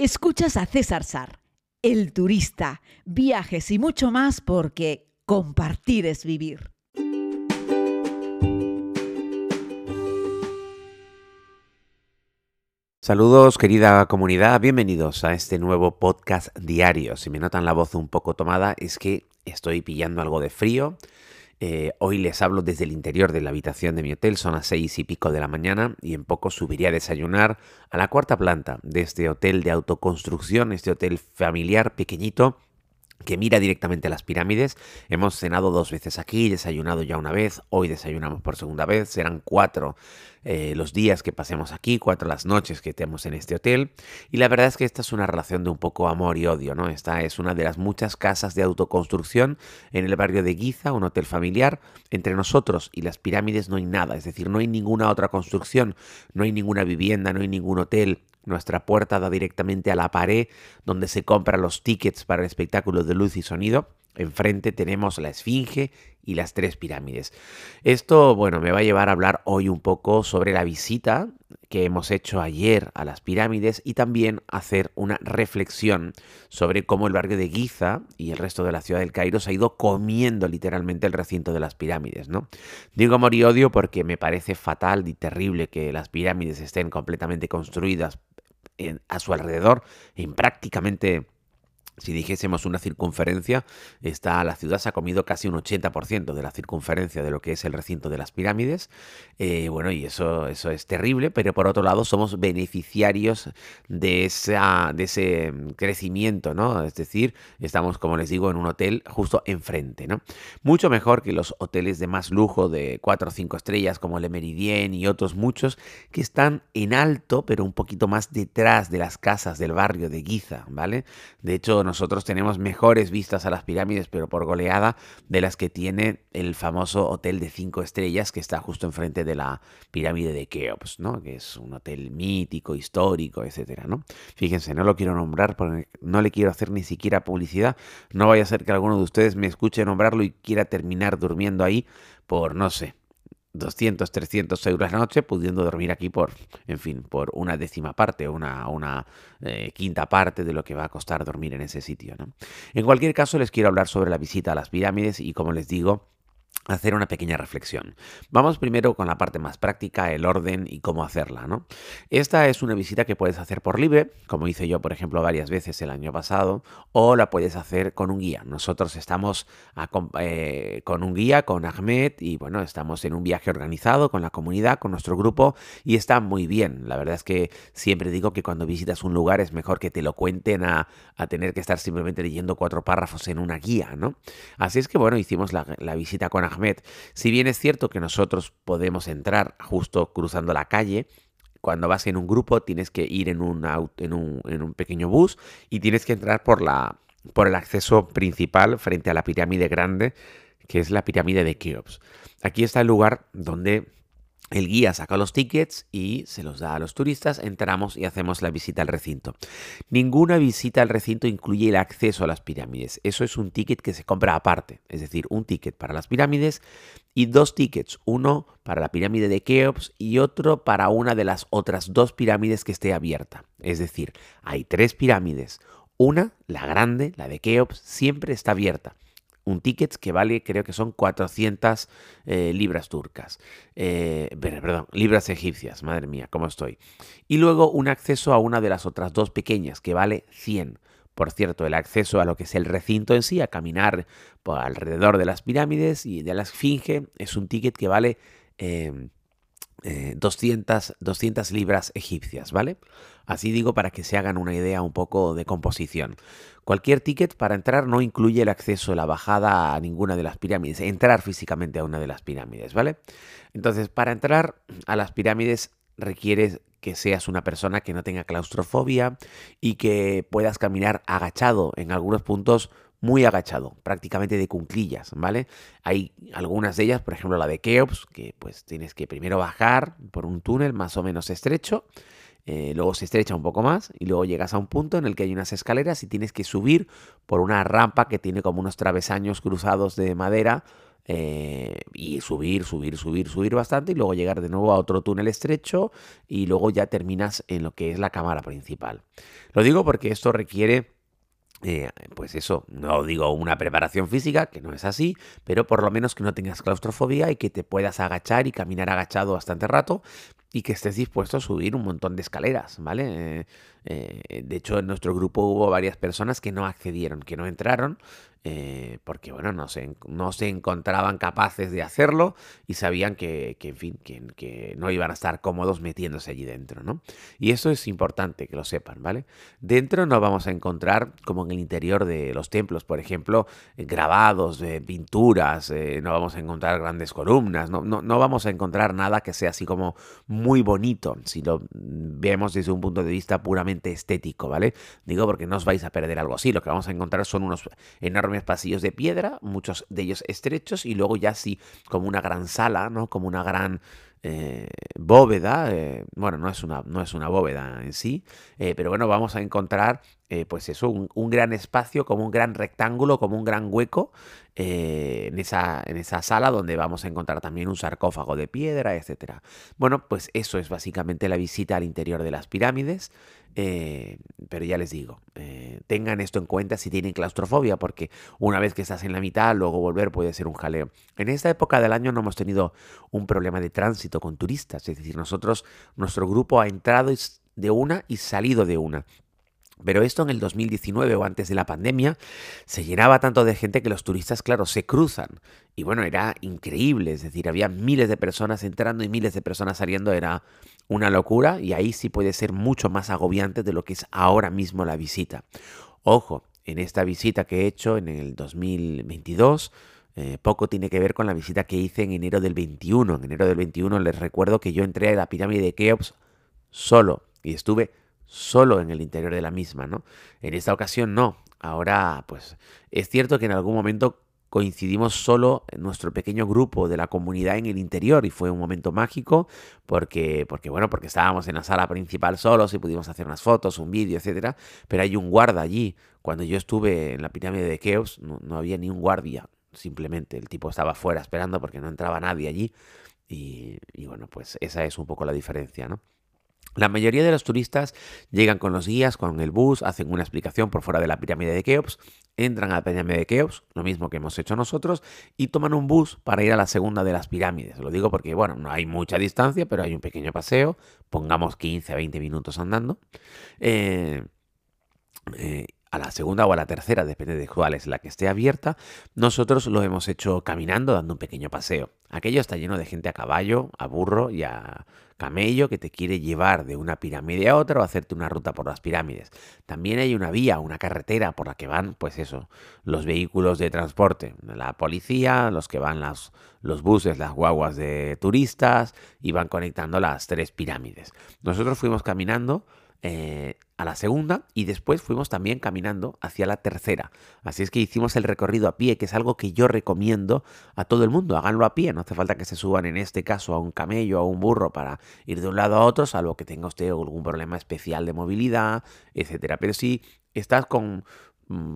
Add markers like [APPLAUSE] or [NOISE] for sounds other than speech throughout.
Escuchas a César Sar, el turista, viajes y mucho más porque compartir es vivir. Saludos querida comunidad, bienvenidos a este nuevo podcast diario. Si me notan la voz un poco tomada es que estoy pillando algo de frío eh, hoy les hablo desde el interior de la habitación de mi hotel, son las seis y pico de la mañana y en poco subiré a desayunar a la cuarta planta de este hotel de autoconstrucción, este hotel familiar pequeñito que mira directamente a las pirámides. Hemos cenado dos veces aquí, desayunado ya una vez, hoy desayunamos por segunda vez, serán cuatro eh, los días que pasemos aquí, cuatro las noches que tenemos en este hotel. Y la verdad es que esta es una relación de un poco amor y odio, ¿no? Esta es una de las muchas casas de autoconstrucción en el barrio de Giza, un hotel familiar. Entre nosotros y las pirámides no hay nada, es decir, no hay ninguna otra construcción, no hay ninguna vivienda, no hay ningún hotel, nuestra puerta da directamente a la pared donde se compran los tickets para el espectáculo de luz y sonido. Enfrente tenemos la Esfinge y las tres pirámides. Esto, bueno, me va a llevar a hablar hoy un poco sobre la visita que hemos hecho ayer a las pirámides y también hacer una reflexión sobre cómo el barrio de Giza y el resto de la ciudad del Cairo se ha ido comiendo literalmente el recinto de las pirámides, ¿no? Digo amor y odio porque me parece fatal y terrible que las pirámides estén completamente construidas a su alrededor en prácticamente si dijésemos una circunferencia, está, la ciudad se ha comido casi un 80% de la circunferencia de lo que es el recinto de las pirámides. Eh, bueno, y eso, eso es terrible, pero por otro lado somos beneficiarios de, esa, de ese crecimiento, ¿no? Es decir, estamos, como les digo, en un hotel justo enfrente, ¿no? Mucho mejor que los hoteles de más lujo de 4 o 5 estrellas como el Meridien y otros muchos que están en alto, pero un poquito más detrás de las casas del barrio de Giza, ¿vale? De hecho, nosotros tenemos mejores vistas a las pirámides, pero por goleada, de las que tiene el famoso hotel de cinco estrellas que está justo enfrente de la pirámide de Keops, ¿no? Que es un hotel mítico, histórico, etcétera, ¿no? Fíjense, no lo quiero nombrar porque no le quiero hacer ni siquiera publicidad. No vaya a ser que alguno de ustedes me escuche nombrarlo y quiera terminar durmiendo ahí por, no sé, 200, 300 euros la noche, pudiendo dormir aquí por, en fin, por una décima parte una, una eh, quinta parte de lo que va a costar dormir en ese sitio. ¿no? En cualquier caso, les quiero hablar sobre la visita a las pirámides y, como les digo, hacer una pequeña reflexión. Vamos primero con la parte más práctica, el orden y cómo hacerla, ¿no? Esta es una visita que puedes hacer por libre, como hice yo, por ejemplo, varias veces el año pasado, o la puedes hacer con un guía. Nosotros estamos eh, con un guía, con Ahmed, y bueno, estamos en un viaje organizado con la comunidad, con nuestro grupo, y está muy bien. La verdad es que siempre digo que cuando visitas un lugar es mejor que te lo cuenten a, tener que estar simplemente leyendo cuatro párrafos en una guía, ¿no? Así es que bueno, hicimos la, la visita con Ahmed si bien es cierto que nosotros podemos entrar justo cruzando la calle, cuando vas en un grupo tienes que ir en un, en un, en un pequeño bus y tienes que entrar por, la, por el acceso principal frente a la pirámide grande, que es la pirámide de Keops. Aquí está el lugar donde el guía saca los tickets y se los da a los turistas, entramos y hacemos la visita al recinto. Ninguna visita al recinto incluye el acceso a las pirámides. Eso es un ticket que se compra aparte, es decir, un ticket para las pirámides y dos tickets, uno para la pirámide de Keops y otro para una de las otras dos pirámides que esté abierta. Es decir, hay tres pirámides. Una, la grande, la de Keops, siempre está abierta un ticket que vale, creo que son 400 eh, libras turcas. Eh, perdón, libras egipcias, madre mía, cómo estoy. Y luego un acceso a una de las otras dos pequeñas, que vale 100. Por cierto, el acceso a lo que es el recinto en sí, a caminar por alrededor de las pirámides y de la esfinge, es un ticket que vale 200, eh, 200 libras egipcias, ¿vale? Así digo para que se hagan una idea un poco de composición. Cualquier ticket para entrar no incluye el acceso, la bajada a ninguna de las pirámides, entrar físicamente a una de las pirámides, ¿vale? Entonces, para entrar a las pirámides requiere que seas una persona que no tenga claustrofobia y que puedas caminar agachado en algunos puntos muy agachado, prácticamente de cunclillas, ¿vale? Hay algunas de ellas, por ejemplo la de Keops, que pues tienes que primero bajar por un túnel más o menos estrecho eh, luego se estrecha un poco más y luego llegas a un punto en el que hay unas escaleras y tienes que subir por una rampa que tiene como unos travesaños cruzados de madera eh, y subir, subir, subir, subir bastante y luego llegar de nuevo a otro túnel estrecho y luego ya terminas en lo que es la cámara principal. Lo digo porque esto requiere eh, pues eso, no digo una preparación física, que no es así, pero por lo menos que no tengas claustrofobia y que te puedas agachar y caminar agachado bastante rato y que estés dispuesto a subir un montón de escaleras, ¿vale? Eh, eh, de hecho, en nuestro grupo hubo varias personas que no accedieron, que no entraron, eh, porque bueno, no se, no se encontraban capaces de hacerlo y sabían que, en fin, que, no iban a estar cómodos metiéndose allí dentro, ¿no? Y eso es importante que lo sepan, ¿vale? Dentro no vamos a encontrar, como en el interior de los templos, por ejemplo, grabados, de pinturas, no vamos a encontrar grandes columnas, no, no, no vamos a encontrar nada que sea así como muy bonito, si lo vemos desde un punto de vista puramente estético, ¿vale? Digo porque no os vais a perder algo así, lo que vamos a encontrar son unos enormes pasillos de piedra, muchos de ellos estrechos, y luego ya sí, como una gran sala, ¿no? Como una gran eh, bóveda, eh, bueno, no es, una, no es una bóveda en sí, eh, pero bueno, vamos a encontrar, pues eso, un, gran espacio, como un gran rectángulo, como un gran hueco en, esa, en esa sala donde vamos a encontrar también un sarcófago de piedra, etc. Bueno, pues eso es básicamente la visita al interior de las pirámides. Eh, pero ya les digo, eh, tengan esto en cuenta si tienen claustrofobia, porque una vez que estás en la mitad, luego volver puede ser un jaleo. En esta época del año no hemos tenido un problema de tránsito con turistas, es decir, nosotros, nuestro grupo ha entrado de una y salido de una. Pero esto en el 2019 o antes de la pandemia se llenaba tanto de gente que los turistas, claro, se cruzan. Y bueno, era increíble, es decir, había miles de personas entrando y miles de personas saliendo, era una locura y ahí sí puede ser mucho más agobiante de lo que es ahora mismo la visita. Ojo, en esta visita que he hecho en el 2022, eh, poco tiene que ver con la visita que hice en enero del 21. En enero del 21 les recuerdo que yo entré a la pirámide de Keops solo y estuve solo en el interior de la misma, ¿no? En esta ocasión no. Ahora, pues, es cierto que en algún momento coincidimos solo en nuestro pequeño grupo de la comunidad en el interior y fue un momento mágico porque, porque bueno, porque estábamos en la sala principal solos y pudimos hacer unas fotos, un vídeo, etcétera, pero hay un guarda allí. Cuando yo estuve en la pirámide de Keops no, había ni un guardia, simplemente el tipo estaba fuera esperando porque no entraba nadie allí y bueno, pues esa es un poco la diferencia, ¿no? La mayoría de los turistas llegan con los guías, con el bus, hacen una explicación por fuera de la pirámide de Keops, entran a la pirámide de Keops, lo mismo que hemos hecho nosotros, y toman un bus para ir a la segunda de las pirámides. Lo digo porque, bueno, no hay mucha distancia, pero hay un pequeño paseo, pongamos 15 a 20 minutos andando. Eh, eh, a la segunda o a la tercera, depende de cuál es la que esté abierta, nosotros lo hemos hecho caminando, dando un pequeño paseo. Aquello está lleno de gente a caballo, a burro y a camello que te quiere llevar de una pirámide a otra o hacerte una ruta por las pirámides. También hay una vía, una carretera por la que van, pues eso, los vehículos de transporte, la policía, los que van las, los buses, las guaguas de turistas y van conectando las tres pirámides. Nosotros fuimos caminando eh, a la segunda y después fuimos también caminando hacia la tercera. Así es que hicimos el recorrido a pie, que es algo que yo recomiendo a todo el mundo. Háganlo a pie, no hace falta que se suban en este caso a un camello o a un burro para ir de un lado a otro, salvo que tenga usted algún problema especial de movilidad, etcétera. Pero si estás con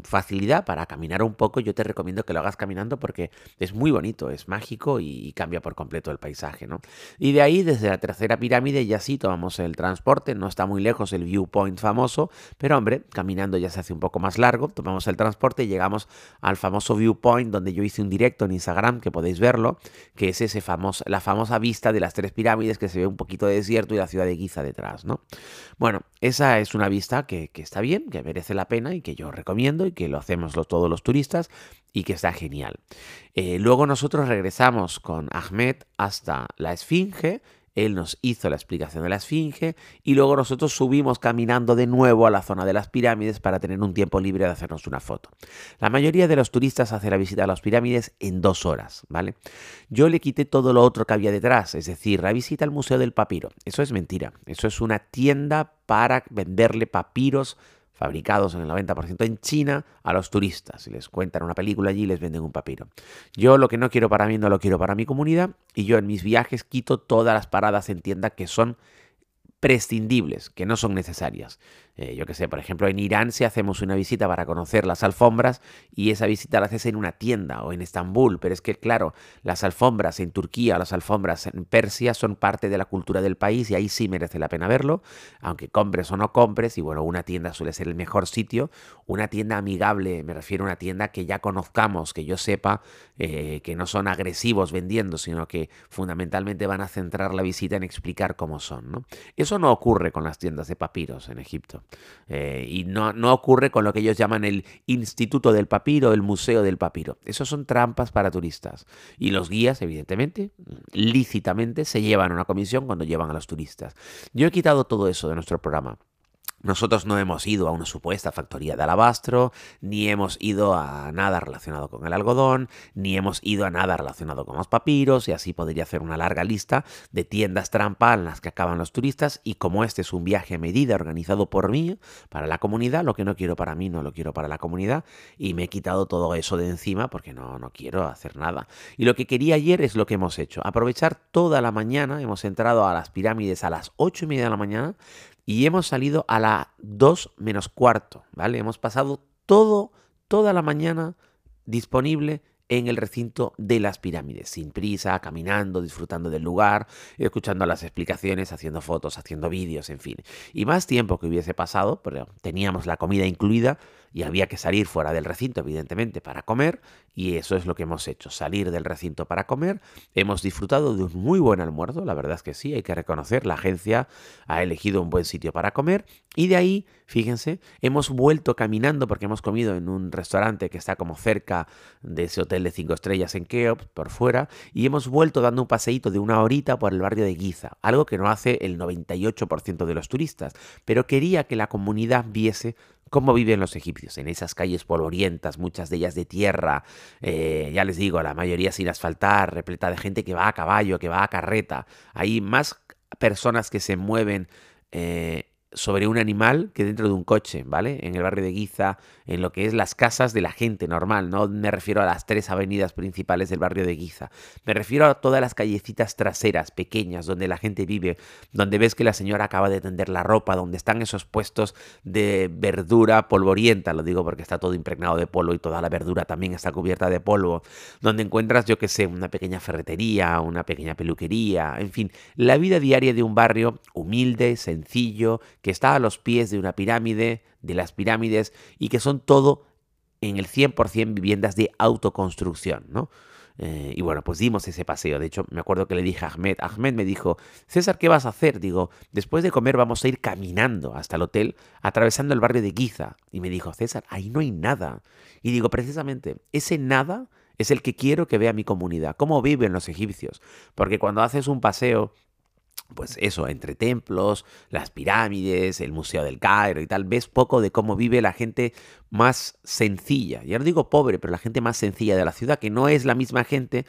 facilidad para caminar un poco, yo te recomiendo que lo hagas caminando porque es muy bonito, es mágico y, cambia por completo el paisaje, ¿no? Y de ahí, desde la tercera pirámide, ya sí tomamos el transporte, no está muy lejos el viewpoint famoso, pero hombre, caminando ya se hace un poco más largo, tomamos el transporte y llegamos al famoso viewpoint donde yo hice un directo en Instagram, que podéis verlo, que es ese famoso, la famosa vista de las tres pirámides que se ve un poquito de desierto y la ciudad de Giza detrás, ¿no? Bueno, esa es una vista que, que está bien, que merece la pena y que yo recomiendo y que lo hacemos todos los turistas y que está genial. Eh, luego nosotros regresamos con Ahmed hasta la Esfinge. Él nos hizo la explicación de la Esfinge y luego nosotros subimos caminando de nuevo a la zona de las pirámides para tener un tiempo libre de hacernos una foto. La mayoría de los turistas hace la visita a las pirámides en dos horas, ¿vale? Yo le quité todo lo otro que había detrás, es decir, la visita al Museo del Papiro. Eso es mentira. Eso es una tienda para venderle papiros fabricados en el 90% en China a los turistas. Les cuentan una película allí, les venden un papiro. Yo lo que no quiero para mí no lo quiero para mi comunidad y yo en mis viajes quito todas las paradas en tienda que son prescindibles, que no son necesarias. Eh, yo qué sé, por ejemplo, en Irán si hacemos una visita para conocer las alfombras y esa visita la haces en una tienda o en Estambul, pero es que, claro, las alfombras en Turquía, las alfombras en Persia son parte de la cultura del país y ahí sí merece la pena verlo, aunque compres o no compres, y bueno, una tienda suele ser el mejor sitio, una tienda amigable, me refiero a una tienda que ya conozcamos, que yo sepa eh, que no son agresivos vendiendo, sino que fundamentalmente van a centrar la visita en explicar cómo son. Eso no ocurre con las tiendas de papiros en Egipto. Eh, y no, no ocurre con lo que ellos llaman el Instituto del Papiro, el Museo del Papiro. Eso son trampas para turistas. Y los guías, evidentemente, lícitamente, se llevan una comisión cuando llevan a los turistas. Yo he quitado todo eso de nuestro programa. Nosotros no hemos ido a una supuesta factoría de alabastro, ni hemos ido a nada relacionado con el algodón, ni hemos ido a nada relacionado con los papiros, y así podría hacer una larga lista de tiendas trampa en las que acaban los turistas, y como este es un viaje a medida organizado por mí, para la comunidad, lo que no quiero para mí no lo quiero para la comunidad, y me he quitado todo eso de encima porque no, no quiero hacer nada. Y lo que quería ayer es lo que hemos hecho, aprovechar toda la mañana, hemos entrado a las pirámides a las 8 y media de la mañana, y hemos salido a las 2 menos cuarto, ¿vale? Hemos pasado todo, toda la mañana disponible en el recinto de las pirámides, sin prisa, caminando, disfrutando del lugar, escuchando las explicaciones, haciendo fotos, haciendo vídeos, en fin. Y más tiempo que hubiese pasado, pero teníamos la comida incluida, y había que salir fuera del recinto, evidentemente, para comer, y eso es lo que hemos hecho, salir del recinto para comer. Hemos disfrutado de un muy buen almuerzo, la verdad es que sí, hay que reconocer, la agencia ha elegido un buen sitio para comer, y de ahí, fíjense, hemos vuelto caminando porque hemos comido en un restaurante que está como cerca de ese hotel de cinco estrellas en Keops, por fuera, y hemos vuelto dando un paseíto de una horita por el barrio de Giza, algo que no hace el 98% de los turistas, pero quería que la comunidad viese cómo viven los egipcios en esas calles polvorientas, muchas de ellas de tierra, eh, ya les digo, la mayoría sin asfaltar, repleta de gente que va a caballo, que va a carreta. Hay más personas que se mueven eh, sobre un animal que dentro de un coche, ¿vale? En el barrio de Giza, en lo que es las casas de la gente normal, no me refiero a las tres avenidas principales del barrio de Giza, me refiero a todas las callecitas traseras, pequeñas, donde la gente vive, donde ves que la señora acaba de tender la ropa, donde están esos puestos de verdura polvorienta, lo digo porque está todo impregnado de polvo y toda la verdura también está cubierta de polvo, donde encuentras, yo que sé, una pequeña ferretería, una pequeña peluquería, en fin, la vida diaria de un barrio humilde, sencillo, que está a los pies de una pirámide, de las pirámides, y que son todo en el 100% viviendas de autoconstrucción, ¿no? Eh, y bueno, pues dimos ese paseo. De hecho, me acuerdo que le dije a Ahmed, Ahmed me dijo, César, ¿qué vas a hacer? Digo, después de comer vamos a ir caminando hasta el hotel, atravesando el barrio de Giza. Y me dijo, César, ahí no hay nada. Y digo, precisamente, ese nada es el que quiero que vea mi comunidad, cómo viven los egipcios. Porque cuando haces un paseo pues eso, entre templos, las pirámides, el Museo del Cairo y tal, ves poco de cómo vive la gente más sencilla. Ya no digo pobre, pero la gente más sencilla de la ciudad, que no es la misma gente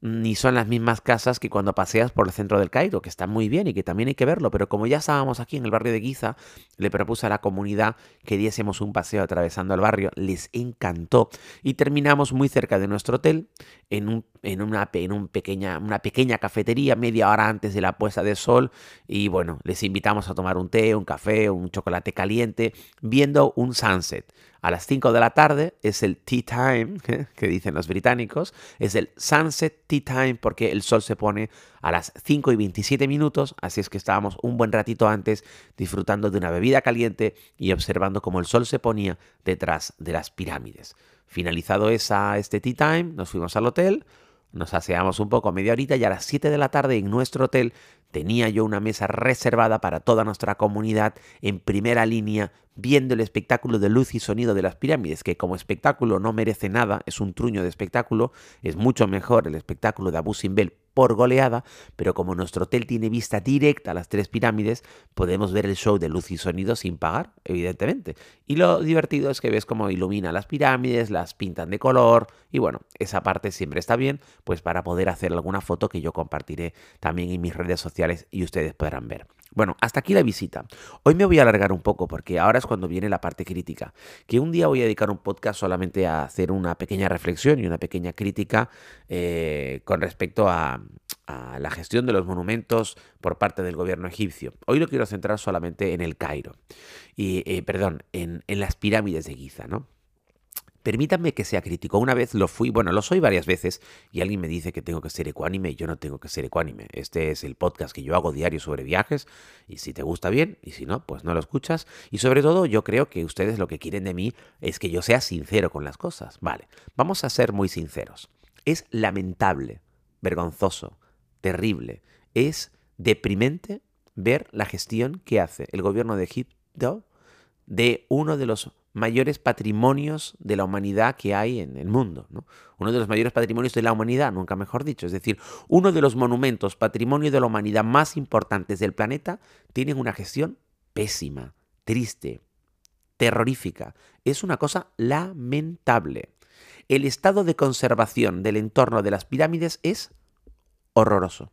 ni son las mismas casas que cuando paseas por el centro del Cairo, que está muy bien y que también hay que verlo, pero como ya estábamos aquí en el barrio de Giza, le propuse a la comunidad que diésemos un paseo atravesando el barrio, les encantó. Y terminamos muy cerca de nuestro hotel en, un, en, una, en un pequeña, una pequeña cafetería media hora antes de la puesta de sol. Y bueno, les invitamos a tomar un té, un café, un chocolate caliente, viendo un sunset a las 5 de la tarde es el tea time, [LAUGHS] que dicen los británicos, es el sunset tea time porque el sol se pone a las 5 y 27 minutos, así es que estábamos un buen ratito antes disfrutando de una bebida caliente y observando cómo el sol se ponía detrás de las pirámides. Finalizado esa, este tea time, nos fuimos al hotel, nos aseamos un poco media horita y a las 7 de la tarde en nuestro hotel tenía yo una mesa reservada para toda nuestra comunidad en primera línea viendo el espectáculo de luz y sonido de las pirámides, que como espectáculo no merece nada, es un truño de espectáculo, es mucho mejor el espectáculo de Abu Simbel por goleada, pero como nuestro hotel tiene vista directa a las tres pirámides, podemos ver el show de luz y sonido sin pagar, evidentemente. Y lo divertido es que ves cómo ilumina las pirámides, las pintan de color, y bueno, esa parte siempre está bien, pues para poder hacer alguna foto que yo compartiré también en mis redes sociales y ustedes podrán ver. Bueno, hasta aquí la visita. Hoy me voy a alargar un poco porque ahora es cuando viene la parte crítica. Que un día voy a dedicar un podcast solamente a hacer una pequeña reflexión y una pequeña crítica eh, con respecto a, la gestión de los monumentos por parte del gobierno egipcio. Hoy lo quiero centrar solamente en el Cairo, y, eh, perdón, en, en, las pirámides de Giza, ¿no? Permítanme que sea crítico. Una vez lo fui, bueno, lo soy varias veces, y alguien me dice que tengo que ser ecuánime y yo no tengo que ser ecuánime. Este es el podcast que yo hago diario sobre viajes, y si te gusta bien, y si no, pues no lo escuchas. Y sobre todo, yo creo que ustedes lo que quieren de mí es que yo sea sincero con las cosas. Vale, vamos a ser muy sinceros. Es lamentable, vergonzoso, terrible, es deprimente ver la gestión que hace el gobierno de Egipto de uno de los mayores patrimonios de la humanidad que hay en el mundo. ¿no? Uno de los mayores patrimonios de la humanidad, nunca mejor dicho. Es decir, uno de los monumentos, patrimonio de la humanidad más importantes del planeta, tienen una gestión pésima, triste, terrorífica. Es una cosa lamentable. El estado de conservación del entorno de las pirámides es horroroso.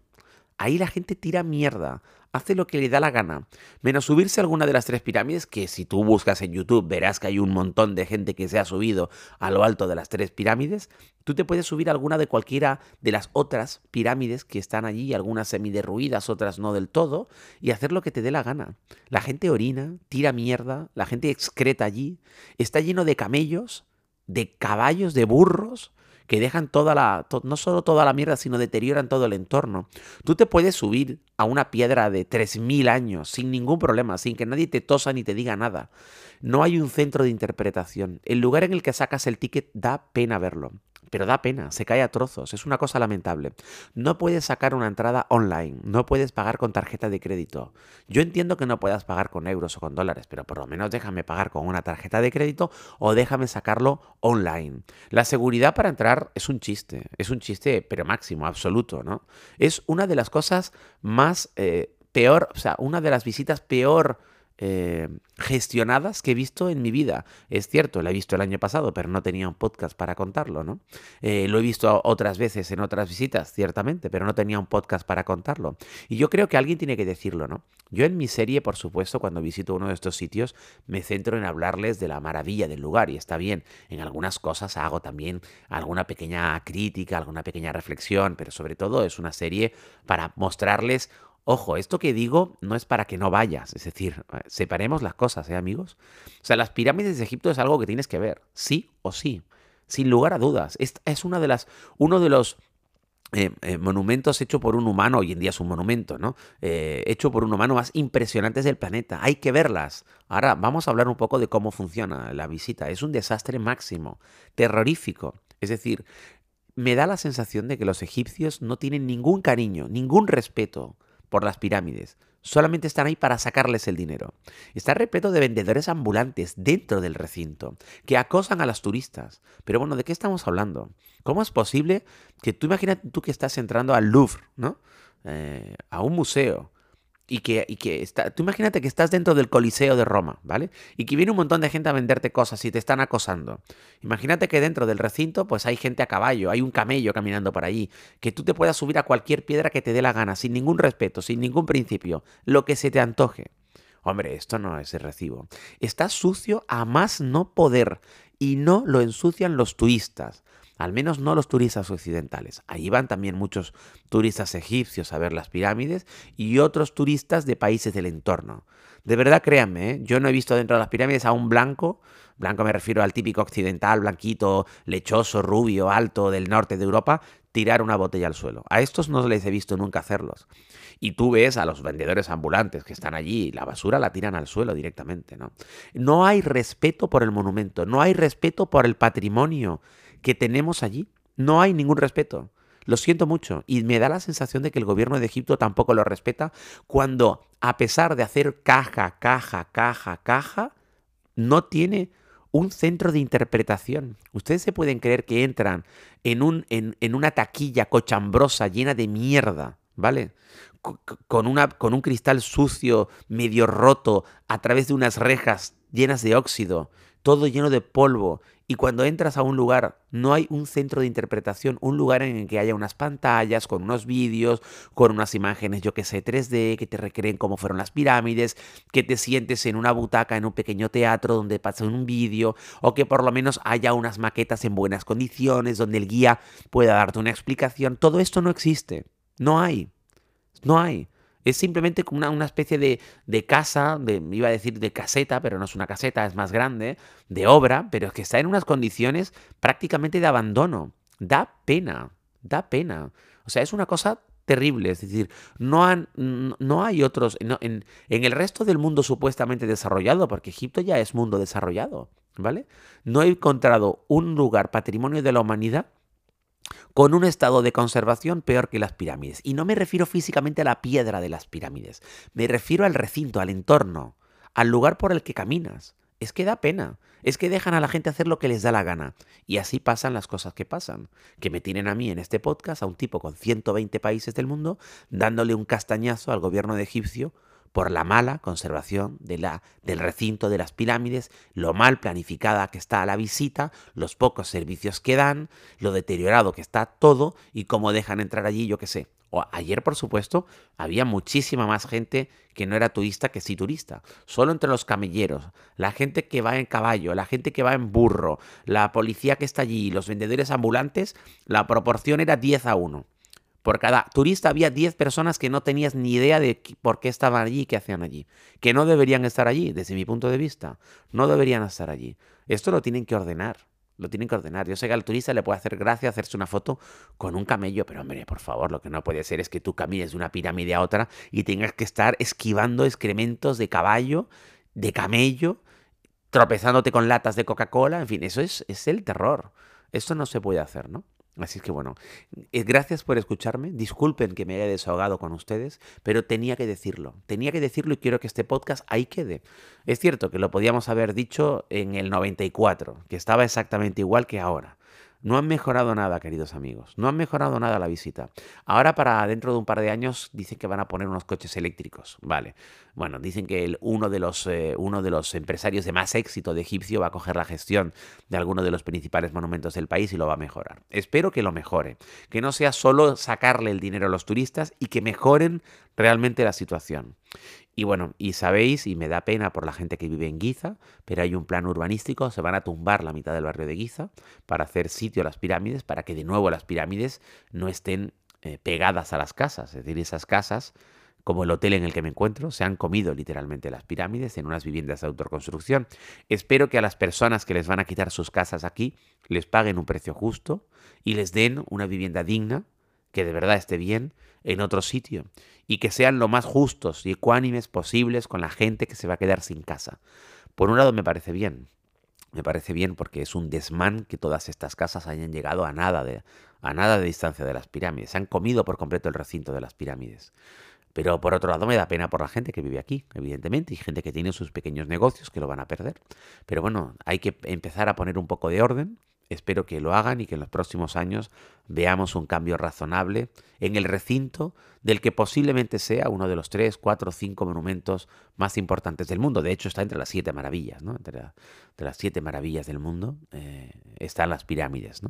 Ahí la gente tira mierda hace lo que le da la gana, menos subirse a alguna de las tres pirámides, que si tú buscas en YouTube verás que hay un montón de gente que se ha subido a lo alto de las tres pirámides, tú te puedes subir a alguna de cualquiera de las otras pirámides que están allí, algunas semiderruidas, otras no del todo, y hacer lo que te dé la gana. La gente orina, tira mierda, la gente excreta allí, está lleno de camellos, de caballos, de burros, que dejan toda la, no solo toda la mierda, sino deterioran todo el entorno. Tú te puedes subir a una piedra de 3.000 años sin ningún problema, sin que nadie te tosa ni te diga nada. No hay un centro de interpretación. El lugar en el que sacas el ticket da pena verlo pero da pena, se cae a trozos, es una cosa lamentable. No puedes sacar una entrada online, no puedes pagar con tarjeta de crédito. Yo entiendo que no puedas pagar con euros o con dólares, pero por lo menos déjame pagar con una tarjeta de crédito o déjame sacarlo online. La seguridad para entrar es un chiste, es un chiste, pero máximo, absoluto, ¿no? Es una de las cosas más eh, peor, o sea, una de las visitas peor eh, gestionadas que he visto en mi vida. Es cierto, la he visto el año pasado, pero no tenía un podcast para contarlo, ¿no? Eh, lo he visto otras veces en otras visitas, ciertamente, pero no tenía un podcast para contarlo. Y yo creo que alguien tiene que decirlo, ¿no? Yo en mi serie, por supuesto, cuando visito uno de estos sitios, me centro en hablarles de la maravilla del lugar y está bien. En algunas cosas hago también alguna pequeña crítica, alguna pequeña reflexión, pero sobre todo es una serie para mostrarles Ojo, esto que digo no es para que no vayas, es decir, eh, separemos las cosas, ¿eh, amigos? O sea, las pirámides de Egipto es algo que tienes que ver, sí o sí, sin lugar a dudas. Es, es una de las, uno de los eh, eh, monumentos hecho por un humano, hoy en día es un monumento, ¿no? hecho por un humano más impresionantes del planeta. Hay que verlas. Ahora vamos a hablar un poco de cómo funciona la visita. Es un desastre máximo, terrorífico. Es decir, me da la sensación de que los egipcios no tienen ningún cariño, ningún respeto por las pirámides. Solamente están ahí para sacarles el dinero. Está repleto de vendedores ambulantes dentro del recinto que acosan a los turistas. Pero bueno, ¿de qué estamos hablando? ¿Cómo es posible que tú imagínate tú que estás entrando al Louvre, ¿no? Eh, a un museo y que, y que está, tú imagínate que estás dentro del Coliseo de Roma, ¿vale? Y que viene un montón de gente a venderte cosas y te están acosando. Imagínate que dentro del recinto pues hay gente a caballo, hay un camello caminando por allí, que tú te puedas subir a cualquier piedra que te dé la gana, sin ningún respeto, sin ningún principio, lo que se te antoje. Hombre, esto no es el recibo. Está sucio a más no poder y no lo ensucian los turistas al menos no los turistas occidentales. Ahí van también muchos turistas egipcios a ver las pirámides y otros turistas de países del entorno. De verdad, créanme, ¿eh? yo no he visto dentro de las pirámides a un blanco, blanco me refiero al típico occidental, blanquito, lechoso, rubio, alto del norte de Europa, tirar una botella al suelo. A estos no les he visto nunca hacerlos. Y tú ves a los vendedores ambulantes que están allí, la basura la tiran al suelo directamente, ¿no? No hay respeto por el monumento, no hay respeto por el patrimonio que tenemos allí. No hay ningún respeto. Lo siento mucho. Y me da la sensación de que el gobierno de Egipto tampoco lo respeta cuando, a pesar de hacer caja, caja, caja, caja, no tiene un centro de interpretación. Ustedes se pueden creer que entran en, un, en, en una taquilla cochambrosa llena de mierda, ¿vale? Con, una, con un cristal sucio, medio roto, a través de unas rejas llenas de óxido, todo lleno de polvo, y cuando entras a un lugar no hay un centro de interpretación, un lugar en el que haya unas pantallas con unos vídeos, con unas imágenes, yo que sé, 3D, que te recreen cómo fueron las pirámides, que te sientes en una butaca en un pequeño teatro donde pasa un vídeo, o que por lo menos haya unas maquetas en buenas condiciones, donde el guía pueda darte una explicación. Todo esto no existe. No hay. No hay. Es simplemente como una, especie de, de, casa, de, iba a decir de caseta, pero no es una caseta, es más grande, de obra, pero es que está en unas condiciones prácticamente de abandono. Da pena, da pena. O sea, es una cosa terrible. Es decir, no, han, no hay otros. en, en, el resto del mundo supuestamente desarrollado, porque Egipto ya es mundo desarrollado, ¿vale? No he encontrado un lugar patrimonio de la humanidad con un estado de conservación peor que las pirámides. Y no me refiero físicamente a la piedra de las pirámides, me refiero al recinto, al entorno, al lugar por el que caminas. Es que da pena, es que dejan a la gente hacer lo que les da la gana. Y así pasan las cosas que pasan, que me tienen a mí en este podcast, a un tipo con 120 países del mundo, dándole un castañazo al gobierno de egipcio por la mala conservación del recinto de las pirámides, lo mal planificada que está la visita, los pocos servicios que dan, lo deteriorado que está todo y cómo dejan entrar allí, yo qué sé. O ayer, por supuesto, había muchísima más gente que no era turista que sí turista. Solo entre los camelleros, la gente que va en caballo, la gente que va en burro, la policía que está allí, los vendedores ambulantes, la proporción era 10 a 1. Por cada turista había 10 personas que no tenías ni idea de por qué estaban allí qué hacían allí. Que no deberían estar allí, desde mi punto de vista. No deberían estar allí. Esto lo tienen que ordenar. Lo tienen que ordenar. Yo sé que al turista le puede hacer gracia hacerse una foto con un camello, pero hombre, por favor, lo que no puede ser es que tú camines de una pirámide a otra y tengas que estar esquivando excrementos de caballo, de camello, tropezándote con latas de Coca-Cola. En fin, eso es, es el terror. Esto no se puede hacer, ¿no? Así es que bueno, eh, gracias por escucharme. Disculpen que me haya desahogado con ustedes, pero tenía que decirlo. Tenía que decirlo y quiero que este podcast ahí quede. Es cierto que lo podíamos haber dicho en el 94, que estaba exactamente igual que ahora. No han mejorado nada, queridos amigos. No han mejorado nada la visita. Ahora para dentro de un par de años dicen que van a poner unos coches eléctricos. Vale. Bueno, dicen que uno, de los, eh, uno de los empresarios de más éxito de Egipcio va a coger la gestión de alguno de los principales monumentos del país y lo va a mejorar. Espero que lo mejore. Que no sea solo sacarle el dinero a los turistas y que mejoren realmente la situación. Y bueno, y sabéis, y me da pena por la gente que vive en Giza, pero hay un plan urbanístico, se van a tumbar la mitad del barrio de Giza para hacer sitio a las pirámides, para que de nuevo las pirámides no estén eh, pegadas a las casas. Es decir, esas casas, como el hotel en el que me encuentro, se han comido literalmente las pirámides en unas viviendas de autoconstrucción. Espero que a las personas que les van a quitar sus casas aquí les paguen un precio justo y les den una vivienda digna, que de verdad esté bien, en otro sitio y que sean lo más justos y ecuánimes posibles con la gente que se va a quedar sin casa. Por un lado me parece bien, me parece bien porque es un desmán que todas estas casas hayan llegado a nada de, a nada de distancia de las pirámides. Se han comido por completo el recinto de las pirámides. Pero por otro lado me da pena por la gente que vive aquí, evidentemente, y gente que tiene sus pequeños negocios que lo van a perder. Pero bueno, hay que empezar a poner un poco de orden Espero que lo hagan y que en los próximos años veamos un cambio razonable en el recinto del que posiblemente sea uno de los tres, cuatro, cinco monumentos más importantes del mundo. De hecho, está entre las siete maravillas, ¿no? Entre, las siete maravillas del mundo eh, están las pirámides.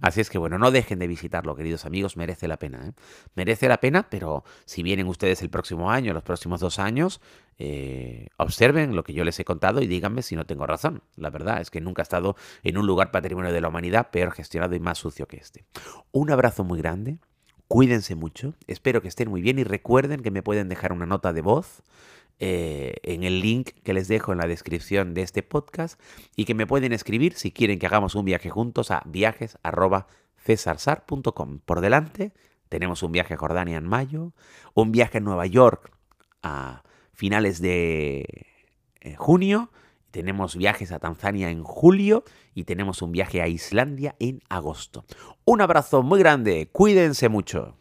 Así es que, bueno, no dejen de visitarlo, queridos amigos, merece la pena, ¿eh? Merece la pena, pero si vienen ustedes el próximo año, los próximos dos años, eh, observen lo que yo les he contado y díganme si no tengo razón. La verdad es que nunca he estado en un lugar patrimonio de la humanidad peor gestionado y más sucio que este. Un abrazo muy grande. Cuídense mucho, espero que estén muy bien y recuerden que me pueden dejar una nota de voz eh, en el link que les dejo en la descripción de este podcast y que me pueden escribir si quieren que hagamos un viaje juntos a viajes.cesarsar.com. Por delante tenemos un viaje a Jordania en mayo, un viaje a Nueva York a finales de eh, junio, tenemos viajes a Tanzania en julio y tenemos un viaje a Islandia en agosto. Un abrazo muy grande, cuídense mucho.